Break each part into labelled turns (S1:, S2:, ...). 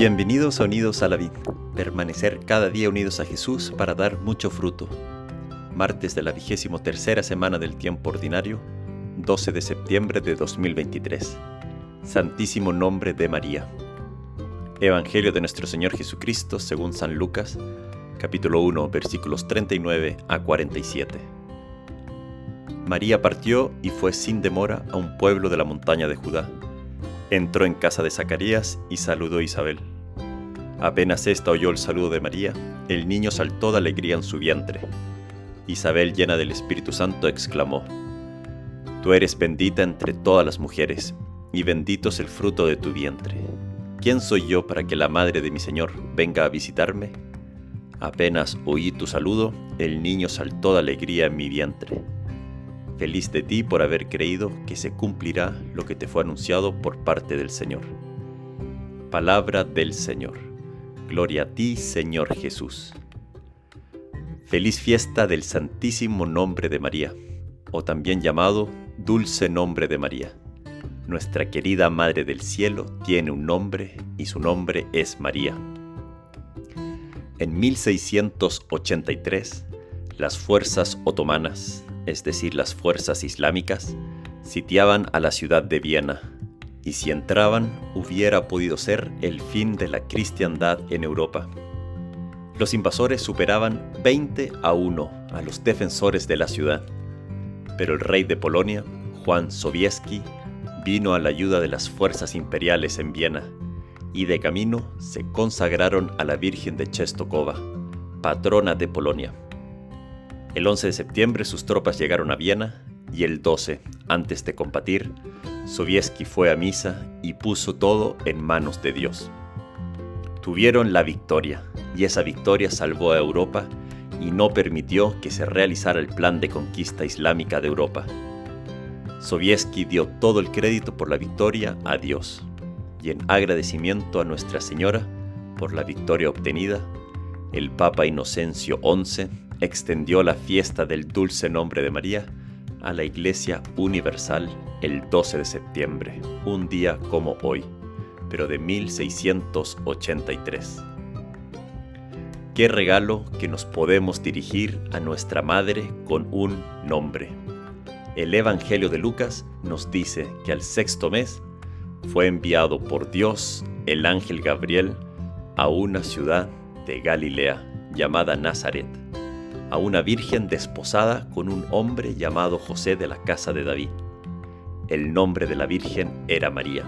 S1: Bienvenidos a Unidos a la Vid, permanecer cada día unidos a Jesús para dar mucho fruto. Martes de la vigésimo tercera semana del tiempo ordinario, 12 de septiembre de 2023. Santísimo nombre de María. Evangelio de nuestro Señor Jesucristo según San Lucas, capítulo 1, versículos 39 a 47. María partió y fue sin demora a un pueblo de la montaña de Judá Entró en casa de Zacarías y saludó a Isabel. Apenas ésta oyó el saludo de María, el niño saltó de alegría en su vientre. Isabel, llena del Espíritu Santo, exclamó, Tú eres bendita entre todas las mujeres, y bendito es el fruto de tu vientre. ¿Quién soy yo para que la madre de mi Señor venga a visitarme? Apenas oí tu saludo, el niño saltó de alegría en mi vientre. Feliz de ti por haber creído que se cumplirá lo que te fue anunciado por parte del Señor. Palabra del Señor. Gloria a ti, Señor Jesús. Feliz fiesta del Santísimo Nombre de María, o también llamado Dulce Nombre de María. Nuestra querida Madre del Cielo tiene un nombre y su nombre es María. En 1683, las fuerzas otomanas es decir, las fuerzas islámicas, sitiaban a la ciudad de Viena, y si entraban hubiera podido ser el fin de la cristiandad en Europa. Los invasores superaban 20 a 1 a los defensores de la ciudad, pero el rey de Polonia, Juan Sobieski, vino a la ayuda de las fuerzas imperiales en Viena, y de camino se consagraron a la Virgen de Czestochowa, patrona de Polonia. El 11 de septiembre sus tropas llegaron a Viena y el 12, antes de combatir, Sobieski fue a misa y puso todo en manos de Dios. Tuvieron la victoria y esa victoria salvó a Europa y no permitió que se realizara el plan de conquista islámica de Europa. Sobieski dio todo el crédito por la victoria a Dios y en agradecimiento a Nuestra Señora por la victoria obtenida, el Papa Inocencio XI extendió la fiesta del dulce nombre de María a la Iglesia Universal el 12 de septiembre, un día como hoy, pero de 1683. Qué regalo que nos podemos dirigir a nuestra Madre con un nombre. El Evangelio de Lucas nos dice que al sexto mes fue enviado por Dios el ángel Gabriel a una ciudad de Galilea llamada Nazaret a una virgen desposada con un hombre llamado José de la casa de David. El nombre de la virgen era María.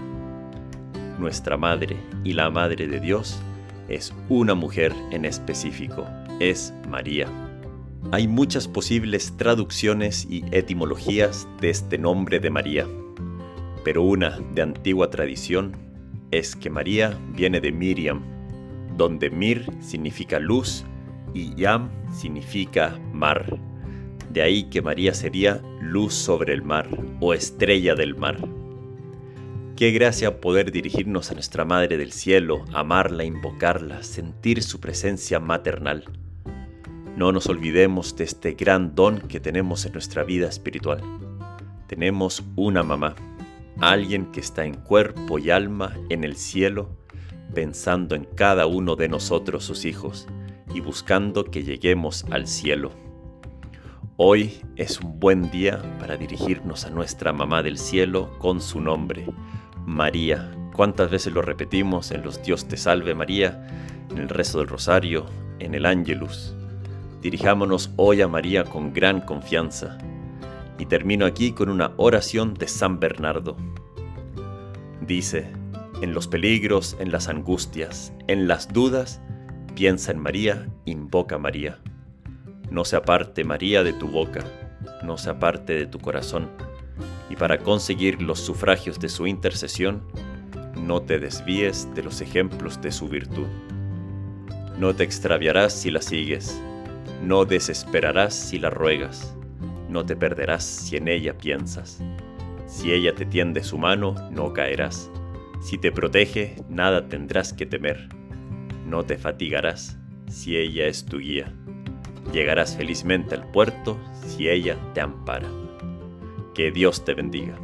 S1: Nuestra madre y la madre de Dios es una mujer en específico, es María. Hay muchas posibles traducciones y etimologías de este nombre de María, pero una de antigua tradición es que María viene de Miriam, donde Mir significa luz Yam significa mar. De ahí que María sería luz sobre el mar o estrella del mar. Qué gracia poder dirigirnos a nuestra Madre del Cielo, amarla, invocarla, sentir su presencia maternal. No nos olvidemos de este gran don que tenemos en nuestra vida espiritual. Tenemos una mamá, alguien que está en cuerpo y alma en el cielo, pensando en cada uno de nosotros sus hijos y buscando que lleguemos al cielo. Hoy es un buen día para dirigirnos a nuestra mamá del cielo con su nombre, María. ¿Cuántas veces lo repetimos en los Dios te salve María, en el rezo del rosario, en el ángelus? Dirijámonos hoy a María con gran confianza. Y termino aquí con una oración de San Bernardo. Dice, en los peligros, en las angustias, en las dudas, Piensa en María, invoca a María. No se aparte María de tu boca, no se aparte de tu corazón, y para conseguir los sufragios de su intercesión, no te desvíes de los ejemplos de su virtud. No te extraviarás si la sigues, no desesperarás si la ruegas, no te perderás si en ella piensas. Si ella te tiende su mano, no caerás. Si te protege, nada tendrás que temer no te fatigarás si ella es tu guía. Llegarás felizmente al puerto si ella te ampara. Que Dios te bendiga.